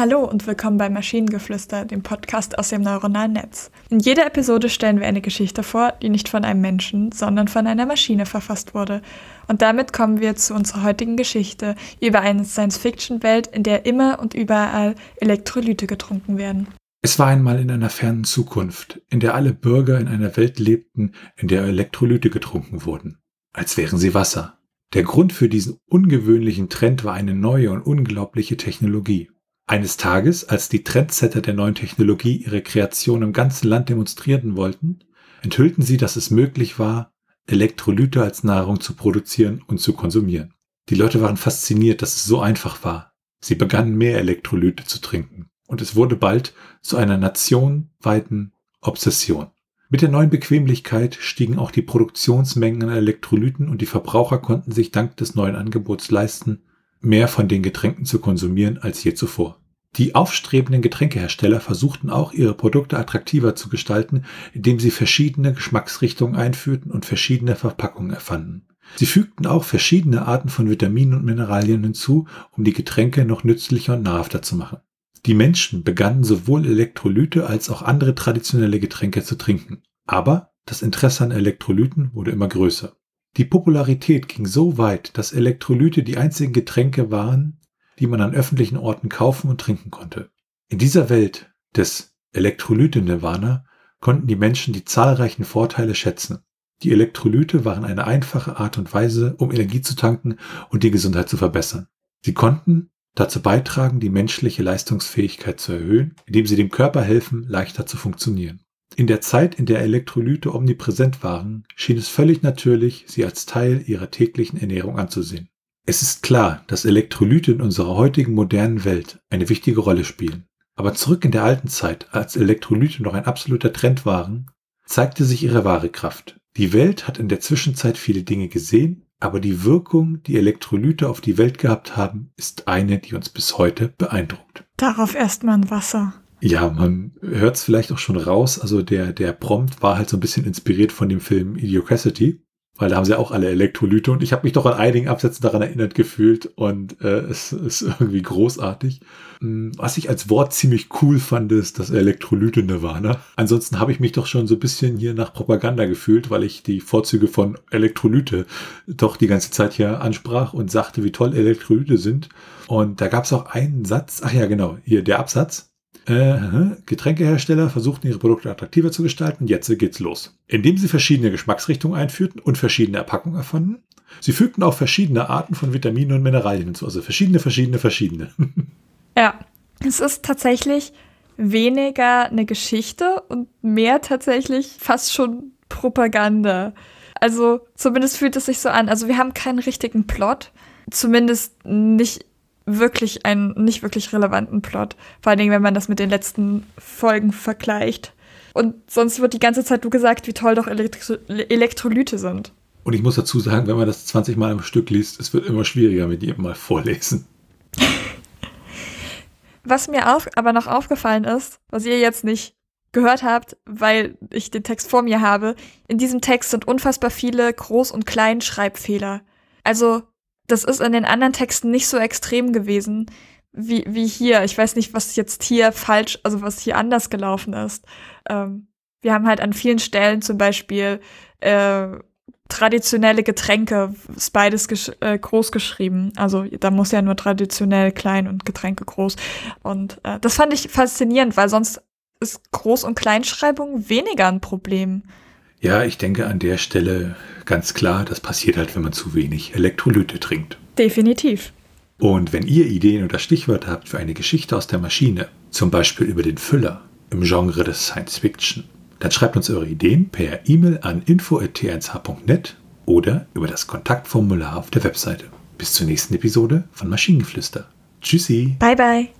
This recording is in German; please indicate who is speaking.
Speaker 1: Hallo und willkommen bei Maschinengeflüster, dem Podcast aus dem neuronalen Netz. In jeder Episode stellen wir eine Geschichte vor, die nicht von einem Menschen, sondern von einer Maschine verfasst wurde. Und damit kommen wir zu unserer heutigen Geschichte über eine Science-Fiction-Welt, in der immer und überall Elektrolyte getrunken werden.
Speaker 2: Es war einmal in einer fernen Zukunft, in der alle Bürger in einer Welt lebten, in der Elektrolyte getrunken wurden, als wären sie Wasser. Der Grund für diesen ungewöhnlichen Trend war eine neue und unglaubliche Technologie. Eines Tages, als die Trendsetter der neuen Technologie ihre Kreation im ganzen Land demonstrieren wollten, enthüllten sie, dass es möglich war, Elektrolyte als Nahrung zu produzieren und zu konsumieren. Die Leute waren fasziniert, dass es so einfach war. Sie begannen mehr Elektrolyte zu trinken und es wurde bald zu einer nationweiten Obsession. Mit der neuen Bequemlichkeit stiegen auch die Produktionsmengen an Elektrolyten und die Verbraucher konnten sich dank des neuen Angebots leisten, mehr von den Getränken zu konsumieren als je zuvor. Die aufstrebenden Getränkehersteller versuchten auch, ihre Produkte attraktiver zu gestalten, indem sie verschiedene Geschmacksrichtungen einführten und verschiedene Verpackungen erfanden. Sie fügten auch verschiedene Arten von Vitaminen und Mineralien hinzu, um die Getränke noch nützlicher und nahrhafter zu machen. Die Menschen begannen sowohl Elektrolyte als auch andere traditionelle Getränke zu trinken. Aber das Interesse an Elektrolyten wurde immer größer. Die Popularität ging so weit, dass Elektrolyte die einzigen Getränke waren, die man an öffentlichen Orten kaufen und trinken konnte. In dieser Welt des Elektrolyte-Nirvana konnten die Menschen die zahlreichen Vorteile schätzen. Die Elektrolyte waren eine einfache Art und Weise, um Energie zu tanken und die Gesundheit zu verbessern. Sie konnten dazu beitragen, die menschliche Leistungsfähigkeit zu erhöhen, indem sie dem Körper helfen, leichter zu funktionieren. In der Zeit, in der Elektrolyte omnipräsent waren, schien es völlig natürlich, sie als Teil ihrer täglichen Ernährung anzusehen. Es ist klar, dass Elektrolyte in unserer heutigen modernen Welt eine wichtige Rolle spielen. Aber zurück in der alten Zeit, als Elektrolyte noch ein absoluter Trend waren, zeigte sich ihre wahre Kraft. Die Welt hat in der Zwischenzeit viele Dinge gesehen, aber die Wirkung, die Elektrolyte auf die Welt gehabt haben, ist eine, die uns bis heute beeindruckt.
Speaker 1: Darauf erstmal ein Wasser.
Speaker 2: Ja, man hört es vielleicht auch schon raus. Also der, der Prompt war halt so ein bisschen inspiriert von dem Film Idiocracy weil da haben sie auch alle Elektrolyte und ich habe mich doch an einigen Absätzen daran erinnert gefühlt und äh, es ist irgendwie großartig. Hm, was ich als Wort ziemlich cool fand, ist das Elektrolyte Nirvana. Ansonsten habe ich mich doch schon so ein bisschen hier nach Propaganda gefühlt, weil ich die Vorzüge von Elektrolyte doch die ganze Zeit hier ansprach und sagte, wie toll Elektrolyte sind. Und da gab es auch einen Satz, ach ja genau, hier der Absatz. Äh, Getränkehersteller versuchten ihre Produkte attraktiver zu gestalten. Jetzt geht's los. Indem sie verschiedene Geschmacksrichtungen einführten und verschiedene Erpackungen erfanden. Sie fügten auch verschiedene Arten von Vitaminen und Mineralien hinzu. Also verschiedene, verschiedene, verschiedene.
Speaker 1: ja, es ist tatsächlich weniger eine Geschichte und mehr tatsächlich fast schon Propaganda. Also zumindest fühlt es sich so an. Also wir haben keinen richtigen Plot. Zumindest nicht wirklich einen nicht wirklich relevanten Plot. Vor allen Dingen, wenn man das mit den letzten Folgen vergleicht. Und sonst wird die ganze Zeit nur gesagt, wie toll doch Elektro Elektrolyte sind.
Speaker 2: Und ich muss dazu sagen, wenn man das 20 Mal am Stück liest, es wird immer schwieriger mit jedem Mal vorlesen.
Speaker 1: was mir auf, aber noch aufgefallen ist, was ihr jetzt nicht gehört habt, weil ich den Text vor mir habe, in diesem Text sind unfassbar viele Groß- und Kleinschreibfehler. Also das ist in den anderen Texten nicht so extrem gewesen wie, wie hier. Ich weiß nicht, was jetzt hier falsch, also was hier anders gelaufen ist. Ähm, wir haben halt an vielen Stellen zum Beispiel äh, traditionelle Getränke, ist beides äh, groß geschrieben. Also da muss ja nur traditionell klein und Getränke groß. Und äh, das fand ich faszinierend, weil sonst ist Groß- und Kleinschreibung weniger ein Problem.
Speaker 2: Ja, ich denke an der Stelle ganz klar, das passiert halt, wenn man zu wenig Elektrolyte trinkt.
Speaker 1: Definitiv.
Speaker 2: Und wenn ihr Ideen oder Stichwörter habt für eine Geschichte aus der Maschine, zum Beispiel über den Füller im Genre des Science Fiction, dann schreibt uns eure Ideen per E-Mail an info.t1h.net oder über das Kontaktformular auf der Webseite. Bis zur nächsten Episode von Maschinengeflüster. Tschüssi.
Speaker 1: Bye bye.